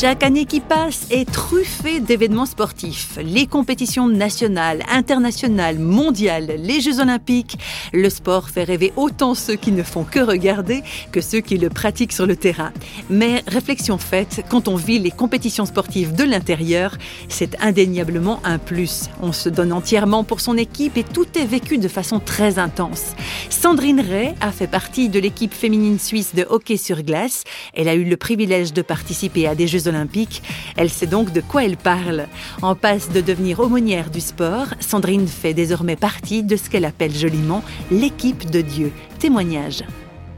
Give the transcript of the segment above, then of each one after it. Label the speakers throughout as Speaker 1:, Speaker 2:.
Speaker 1: Chaque année qui passe est truffée d'événements sportifs. Les compétitions nationales, internationales, mondiales, les Jeux olympiques. Le sport fait rêver autant ceux qui ne font que regarder que ceux qui le pratiquent sur le terrain. Mais réflexion faite, quand on vit les compétitions sportives de l'intérieur, c'est indéniablement un plus. On se donne entièrement pour son équipe et tout est vécu de façon très intense. Sandrine Ray a fait partie de l'équipe féminine suisse de hockey sur glace. Elle a eu le privilège de participer à des Jeux olympiques. Elle sait donc de quoi elle parle. En passe de devenir aumônière du sport, Sandrine fait désormais partie de ce qu'elle appelle joliment l'équipe de Dieu. Témoignage.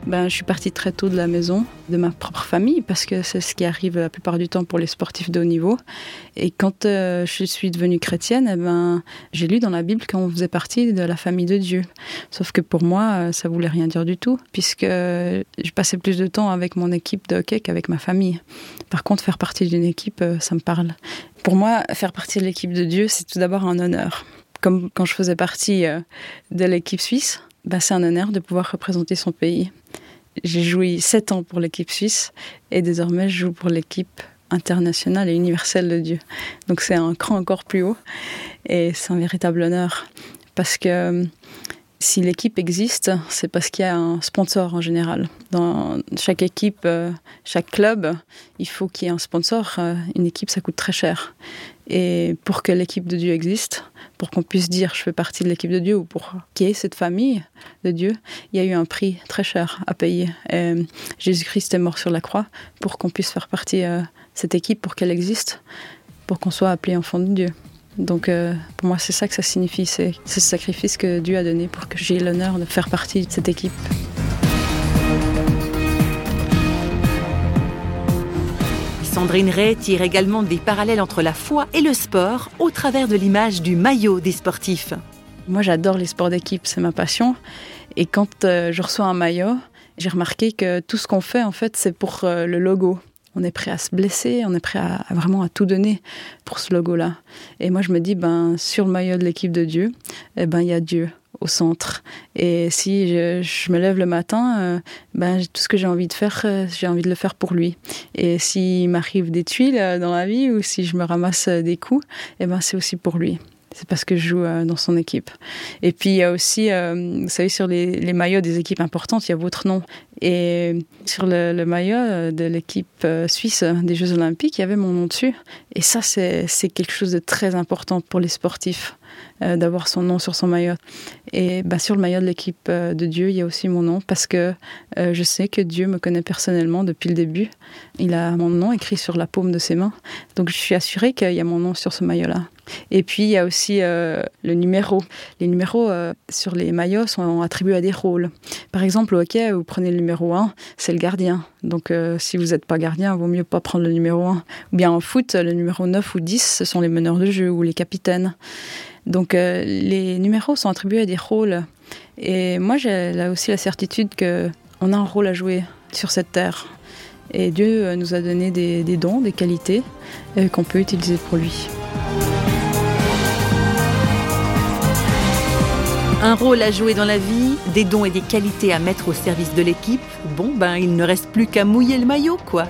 Speaker 2: Ben, je suis partie très tôt de la maison, de ma propre famille, parce que c'est ce qui arrive la plupart du temps pour les sportifs de haut niveau. Et quand euh, je suis devenue chrétienne, eh ben, j'ai lu dans la Bible qu'on faisait partie de la famille de Dieu. Sauf que pour moi, euh, ça voulait rien dire du tout, puisque je passais plus de temps avec mon équipe de hockey qu'avec ma famille. Par contre, faire partie d'une équipe, euh, ça me parle. Pour moi, faire partie de l'équipe de Dieu, c'est tout d'abord un honneur. Comme quand je faisais partie de l'équipe suisse, ben, c'est un honneur de pouvoir représenter son pays. J'ai joué sept ans pour l'équipe suisse et désormais je joue pour l'équipe internationale et universelle de Dieu. Donc c'est un cran encore plus haut et c'est un véritable honneur parce que si l'équipe existe, c'est parce qu'il y a un sponsor en général. Dans chaque équipe, euh, chaque club, il faut qu'il y ait un sponsor. Euh, une équipe, ça coûte très cher. Et pour que l'équipe de Dieu existe, pour qu'on puisse dire je fais partie de l'équipe de Dieu ou pour qu'il y ait cette famille de Dieu, il y a eu un prix très cher à payer. Jésus-Christ est mort sur la croix pour qu'on puisse faire partie de euh, cette équipe, pour qu'elle existe, pour qu'on soit appelé enfant de Dieu. Donc euh, pour moi c'est ça que ça signifie, c'est ce sacrifice que Dieu a donné pour que j'ai l'honneur de faire partie de cette équipe.
Speaker 1: Sandrine Ray tire également des parallèles entre la foi et le sport au travers de l'image du maillot des sportifs.
Speaker 2: Moi j'adore les sports d'équipe, c'est ma passion. Et quand euh, je reçois un maillot, j'ai remarqué que tout ce qu'on fait en fait c'est pour euh, le logo. On est prêt à se blesser, on est prêt à, vraiment à tout donner pour ce logo-là. Et moi je me dis ben sur le maillot de l'équipe de Dieu, eh ben il y a Dieu au centre. Et si je, me lève le matin, euh, ben, tout ce que j'ai envie de faire, euh, j'ai envie de le faire pour lui. Et s'il m'arrive des tuiles euh, dans la vie ou si je me ramasse des coups, eh ben, c'est aussi pour lui. C'est parce que je joue dans son équipe. Et puis il y a aussi, vous savez, sur les, maillots des équipes importantes, il y a votre nom. Et sur le, maillot de l'équipe suisse des Jeux Olympiques, il y avait mon nom dessus. Et ça, c'est quelque chose de très important pour les sportifs. Euh, d'avoir son nom sur son maillot. Et bah, sur le maillot de l'équipe euh, de Dieu, il y a aussi mon nom parce que euh, je sais que Dieu me connaît personnellement depuis le début. Il a mon nom écrit sur la paume de ses mains. Donc je suis assurée qu'il y a mon nom sur ce maillot-là. Et puis il y a aussi le numéro. Les numéros sur les maillots sont attribués à des rôles. Par exemple, au hockey, vous prenez le numéro 1, c'est le gardien. Donc si vous n'êtes pas gardien, il vaut mieux pas prendre le numéro 1. Ou bien en foot, le numéro 9 ou 10, ce sont les meneurs de jeu ou les capitaines. Donc euh, les numéros sont attribués à des rôles. Et moi, j'ai là aussi la certitude qu'on a un rôle à jouer sur cette terre. Et Dieu euh, nous a donné des, dons, des qualités euh, qu'on peut utiliser pour lui.
Speaker 1: Un rôle à jouer dans la vie, des dons et des qualités à mettre au service de l'équipe. Bon, ben, il ne reste plus qu'à mouiller le maillot, quoi.